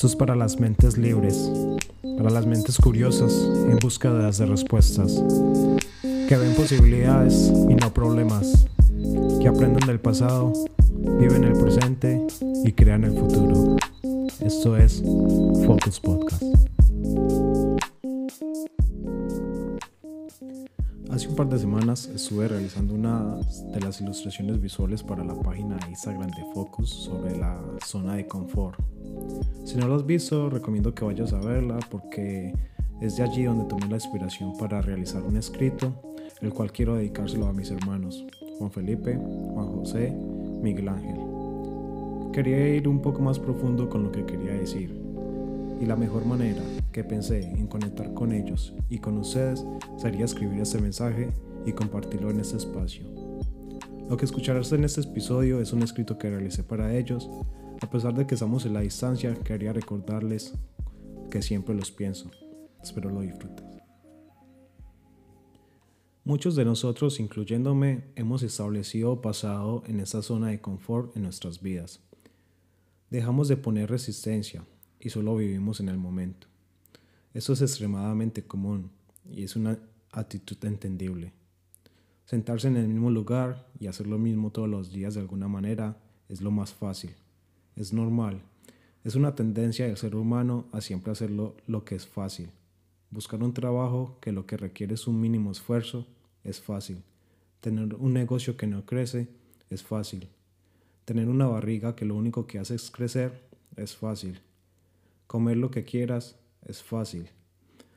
Esto es para las mentes libres, para las mentes curiosas en búsqueda de respuestas, que ven posibilidades y no problemas, que aprenden del pasado, viven el presente y crean el futuro. Esto es Focus Podcast. Hace un par de semanas estuve realizando una de las ilustraciones visuales para la página de Instagram de Focus sobre la zona de confort. Si no lo has visto, recomiendo que vayas a verla porque es de allí donde tomé la inspiración para realizar un escrito, el cual quiero dedicárselo a mis hermanos, Juan Felipe, Juan José, Miguel Ángel. Quería ir un poco más profundo con lo que quería decir, y la mejor manera que pensé en conectar con ellos y con ustedes sería escribir este mensaje y compartirlo en este espacio. Lo que escucharás en este episodio es un escrito que realicé para ellos a pesar de que estamos en la distancia, quería recordarles que siempre los pienso. Espero lo disfrutes. Muchos de nosotros, incluyéndome, hemos establecido pasado en esta zona de confort en nuestras vidas. Dejamos de poner resistencia y solo vivimos en el momento. Eso es extremadamente común y es una actitud entendible. Sentarse en el mismo lugar y hacer lo mismo todos los días de alguna manera es lo más fácil es normal. Es una tendencia del ser humano a siempre hacerlo lo que es fácil. Buscar un trabajo que lo que requiere es un mínimo esfuerzo es fácil. Tener un negocio que no crece es fácil. Tener una barriga que lo único que hace es crecer es fácil. Comer lo que quieras es fácil.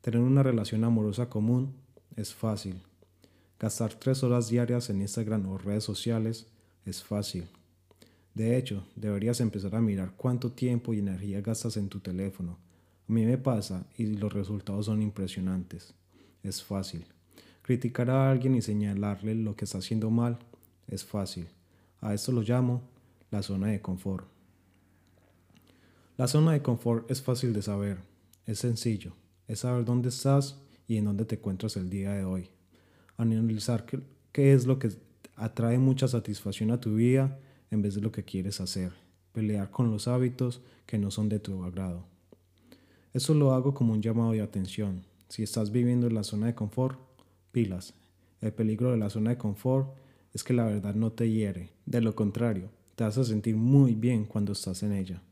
Tener una relación amorosa común es fácil. Gastar tres horas diarias en Instagram o redes sociales es fácil. De hecho, deberías empezar a mirar cuánto tiempo y energía gastas en tu teléfono. A mí me pasa y los resultados son impresionantes. Es fácil. Criticar a alguien y señalarle lo que está haciendo mal es fácil. A esto lo llamo la zona de confort. La zona de confort es fácil de saber, es sencillo, es saber dónde estás y en dónde te encuentras el día de hoy. Analizar qué, qué es lo que atrae mucha satisfacción a tu vida en vez de lo que quieres hacer, pelear con los hábitos que no son de tu agrado. Eso lo hago como un llamado de atención. Si estás viviendo en la zona de confort, pilas. El peligro de la zona de confort es que la verdad no te hiere. De lo contrario, te a sentir muy bien cuando estás en ella.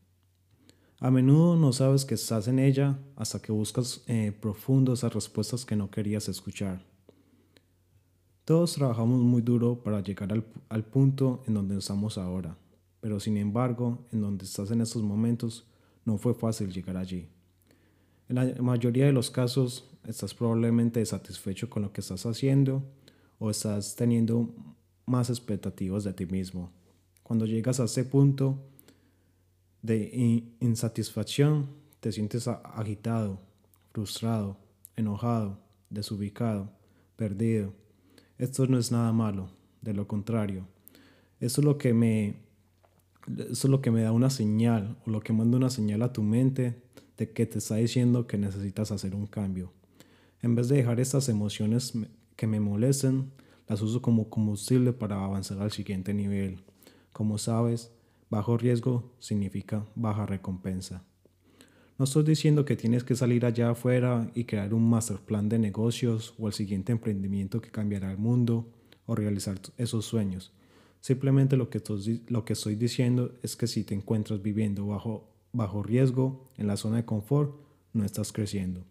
A menudo no sabes que estás en ella hasta que buscas eh, profundo esas respuestas que no querías escuchar. Todos trabajamos muy duro para llegar al, punto en donde estamos ahora, pero sin embargo, en donde estás en estos momentos, no fue fácil llegar allí. En la mayoría de los casos, estás probablemente satisfecho con lo que estás haciendo o estás teniendo más expectativas de ti mismo. Cuando llegas a ese punto de insatisfacción, te sientes agitado, frustrado, enojado, desubicado, perdido esto no es nada malo, de lo contrario. Eso es lo que me, eso es lo que me da una señal o lo que manda una señal a tu mente de que te está diciendo que necesitas hacer un cambio. En vez de dejar estas emociones que me molesten, las uso como combustible para avanzar al siguiente nivel. Como sabes, bajo riesgo significa baja recompensa. No estoy diciendo que tienes que salir allá afuera y crear un master plan de negocios o el siguiente emprendimiento que cambiará el mundo o realizar esos sueños. Simplemente lo que, estoy, diciendo es que si te encuentras viviendo bajo, bajo riesgo en la zona de confort, no estás creciendo.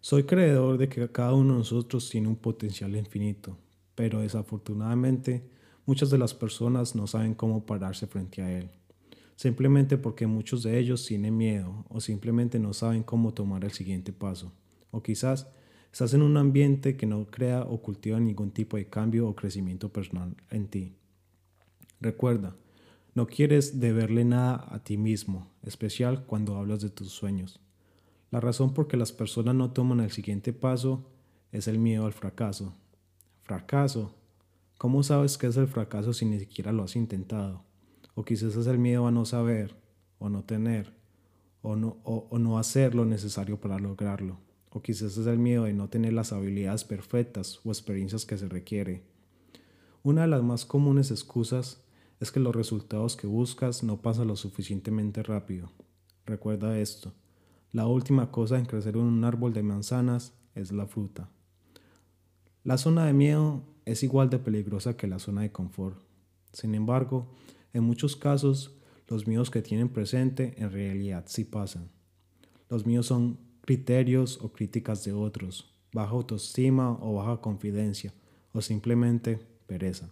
Soy creedor de que cada uno de nosotros tiene un potencial infinito, pero desafortunadamente muchas de las personas no saben cómo pararse frente a él simplemente porque muchos de ellos tienen miedo o simplemente no saben cómo tomar el siguiente paso. O quizás estás en un ambiente que no crea o cultiva ningún tipo de cambio o crecimiento personal en ti. Recuerda, no quieres deberle nada a ti mismo, especial cuando hablas de tus sueños. La razón por que las personas no toman el siguiente paso es el miedo al fracaso. Fracaso. ¿Cómo sabes qué es el fracaso si ni siquiera lo has intentado? O quizás es el miedo a no saber o no tener o no, o, no hacer lo necesario para lograrlo, o quizás es el miedo de no tener las habilidades perfectas o experiencias que se requiere. Una de las más comunes excusas es que los resultados que buscas no pasan lo suficientemente rápido. recuerda esto. La última cosa en crecer un árbol de manzanas es la fruta. La zona de miedo es igual de peligrosa que la zona de confort. Sin embargo, en muchos casos, los miedos que tienen presente en realidad sí pasan. Los miedos son criterios o críticas de otros, baja autoestima o baja confidencia, o simplemente pereza.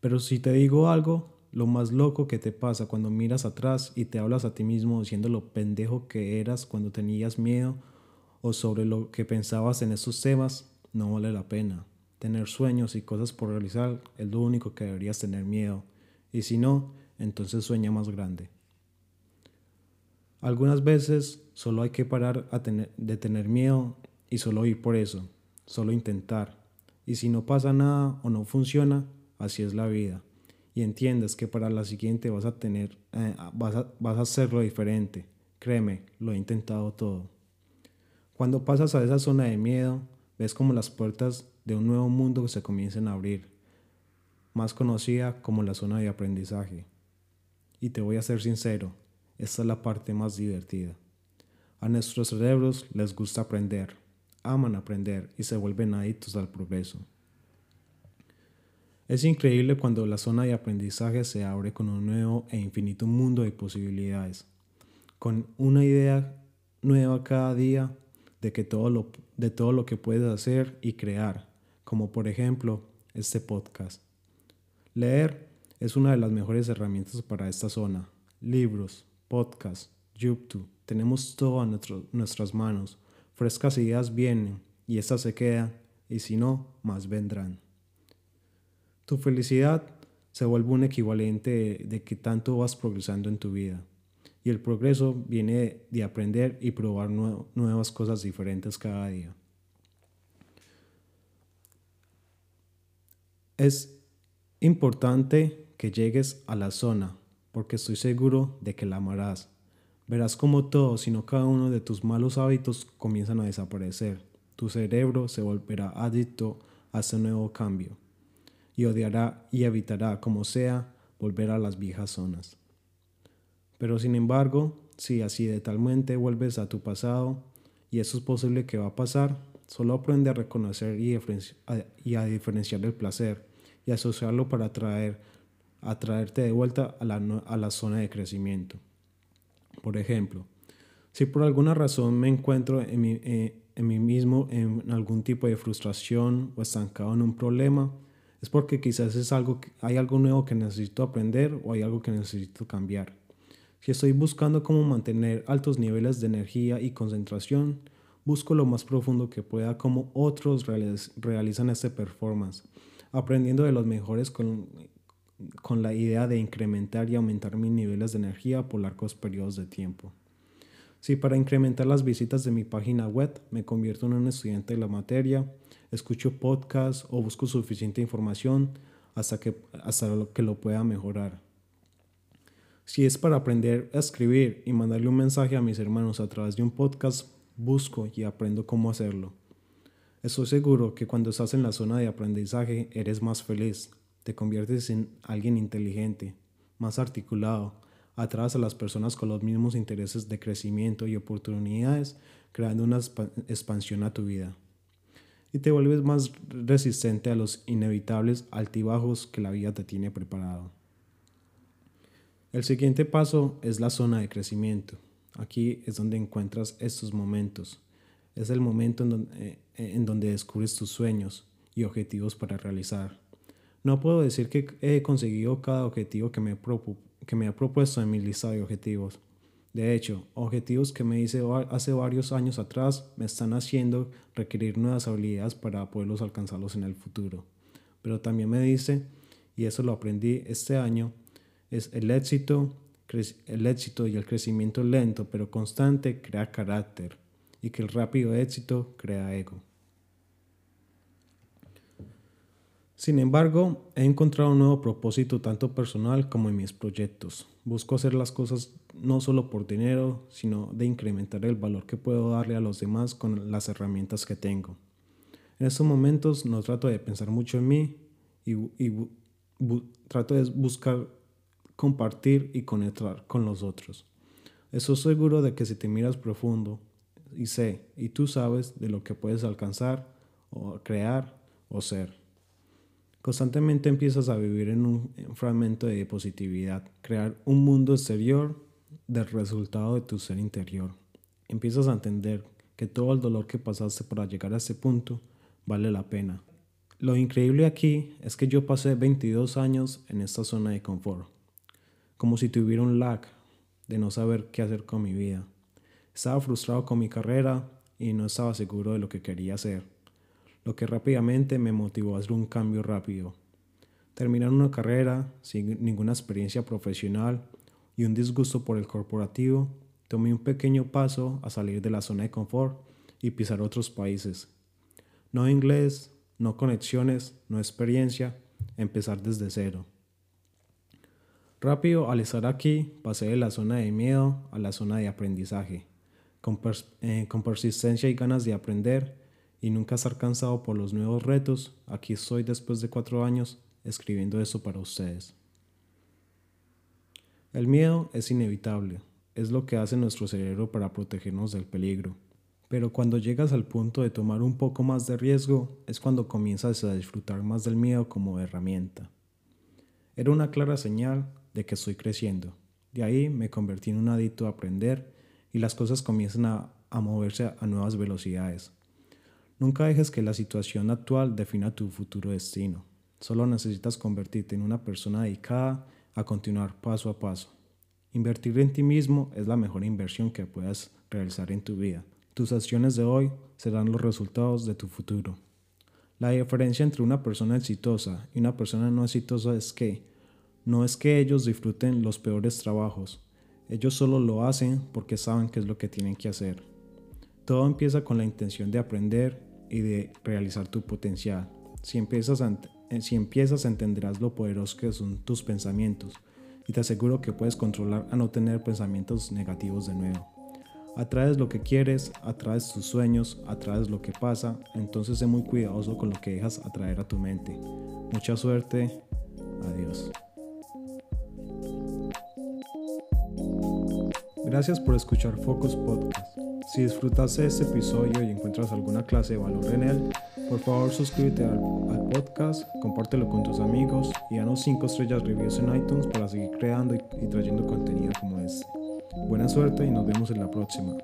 Pero si te digo algo, lo más loco que te pasa cuando miras atrás y te hablas a ti mismo diciendo lo pendejo que eras cuando tenías miedo o sobre lo que pensabas en esos temas, no vale la pena. Tener sueños y cosas por realizar es lo único que deberías tener miedo. Y si no, entonces sueña más grande. Algunas veces solo hay que parar de tener miedo y solo ir por eso, solo intentar. Y si no pasa nada o no funciona, así es la vida. Y entiendes que para la siguiente vas a tener, eh, vas, a, vas a hacerlo diferente. Créeme, lo he intentado todo. Cuando pasas a esa zona de miedo, ves como las puertas de un nuevo mundo se comienzan a abrir, más conocida como la zona de aprendizaje. Y te voy a ser sincero, esta es la parte más divertida. A nuestros cerebros les gusta aprender, aman aprender y se vuelven adictos al progreso. Es increíble cuando la zona de aprendizaje se abre con un nuevo e infinito mundo de posibilidades, con una idea nueva cada día de, que todo lo, de todo lo que puedes hacer y crear, como por ejemplo este podcast. Leer es una de las mejores herramientas para esta zona. Libros, podcast, YouTube, tenemos todo a nuestras manos. Frescas ideas vienen y estas se quedan y si no, más vendrán. Tu felicidad se vuelve un equivalente de, que tanto vas progresando en tu vida. Y el progreso viene de aprender y probar nuevas cosas diferentes cada día. Es importante que llegues a la zona porque estoy seguro de que la amarás. Verás como todo, sino cada uno de tus malos hábitos comienzan a desaparecer. Tu cerebro se volverá adicto a ese nuevo cambio y odiará y evitará, como sea, volver a las viejas zonas. Pero sin embargo, si así de talmente vuelves a tu pasado, y eso es posible que va a pasar, solo aprende a reconocer y, a diferenciar el placer y asociarlo para atraer a traerte de vuelta a la, a la zona de crecimiento. Por ejemplo, si por alguna razón me encuentro en mí, eh, en mí mismo en algún tipo de frustración o estancado en un problema, es porque quizás es algo, hay algo nuevo que necesito aprender o hay algo que necesito cambiar. Si estoy buscando cómo mantener altos niveles de energía y concentración, busco lo más profundo que pueda cómo otros realizan este performance, aprendiendo de los mejores con, con la idea de incrementar y aumentar mis niveles de energía por largos periodos de tiempo. Si para incrementar las visitas de mi página web me convierto en un estudiante de la materia, escucho podcasts o busco suficiente información hasta que, hasta que lo pueda mejorar. Si es para aprender a escribir y mandarle un mensaje a mis hermanos a través de un podcast, busco y aprendo cómo hacerlo. Estoy seguro que cuando estás en la zona de aprendizaje eres más feliz, te conviertes en alguien inteligente, más articulado, atrás a las personas con los mismos intereses de crecimiento y oportunidades, creando una expansión a tu vida. Y te vuelves más resistente a los inevitables altibajos que la vida te tiene preparado. El siguiente paso es la zona de crecimiento. Aquí es donde encuentras estos momentos. Es el momento en donde, eh, en donde descubres tus sueños y objetivos para realizar. No puedo decir que he conseguido cada objetivo que me, que he propuesto en mi lista de objetivos. De hecho, objetivos que me hice hace varios años atrás me están haciendo requerir nuevas habilidades para poderlos alcanzarlos en el futuro. Pero también me dice, y eso lo aprendí este año, es el éxito, el éxito y el crecimiento lento pero constante crea carácter y que el rápido éxito crea ego. Sin embargo, he encontrado un nuevo propósito tanto personal como en mis proyectos. Busco hacer las cosas no solo por dinero, sino de incrementar el valor que puedo darle a los demás con las herramientas que tengo. En estos momentos no trato de pensar mucho en mí y, trato de buscar compartir y conectar con los otros. Estoy seguro de que si te miras profundo y sé, y tú sabes de lo que puedes alcanzar o crear o ser. Constantemente empiezas a vivir en un fragmento de positividad, crear un mundo exterior del resultado de tu ser interior. Empiezas a entender que todo el dolor que pasaste para llegar a ese punto vale la pena. Lo increíble aquí es que yo pasé 22 años en esta zona de confort, como si tuviera un lag de no saber qué hacer con mi vida. Estaba frustrado con mi carrera y no estaba seguro de lo que quería hacer, lo que rápidamente me motivó a hacer un cambio rápido. Terminar una carrera sin ninguna experiencia profesional y un disgusto por el corporativo, tomé un pequeño paso a salir de la zona de confort y pisar otros países. No inglés, no conexiones, no experiencia, empezar desde cero. Rápido, al estar aquí, pasé de la zona de miedo a la zona de aprendizaje, con, eh, con persistencia y ganas de aprender y nunca estar cansado por los nuevos retos, aquí estoy después de cuatro años escribiendo esto para ustedes. El miedo es inevitable, es lo que hace nuestro cerebro para protegernos del peligro. Pero cuando llegas al punto de tomar un poco más de riesgo, es cuando comienzas a disfrutar más del miedo como herramienta. Era una clara señal de que estoy creciendo. De ahí me convertí en un adicto a aprender y las cosas comienzan a, a moverse a nuevas velocidades. Nunca dejes que la situación actual defina tu futuro destino. Solo necesitas convertirte en una persona dedicada a continuar paso a paso. Invertir en ti mismo es la mejor inversión que puedas realizar en tu vida. Tus acciones de hoy serán los resultados de tu futuro. La diferencia entre una persona exitosa y una persona no exitosa es que no es que ellos disfruten los peores trabajos, ellos solo lo hacen porque saben qué es lo que tienen que hacer. Todo empieza con la intención de aprender y de realizar tu potencial. Si empiezas eh, si empiezas entenderás lo poderosos que son tus pensamientos y te aseguro que puedes controlar a no tener pensamientos negativos de nuevo. Atraes lo que quieres, atraes tus sueños, atraes lo que pasa, entonces sé muy cuidadoso con lo que dejas atraer a tu mente. Mucha suerte, adiós. Gracias por escuchar Focus Podcast. Si disfrutaste este episodio y encuentras alguna clase de valor en él, por favor suscríbete al, podcast, compártelo con tus amigos y danos 5 estrellas reviews en iTunes para seguir creando y, y trayendo contenido como este. Buena suerte y nos vemos en la próxima.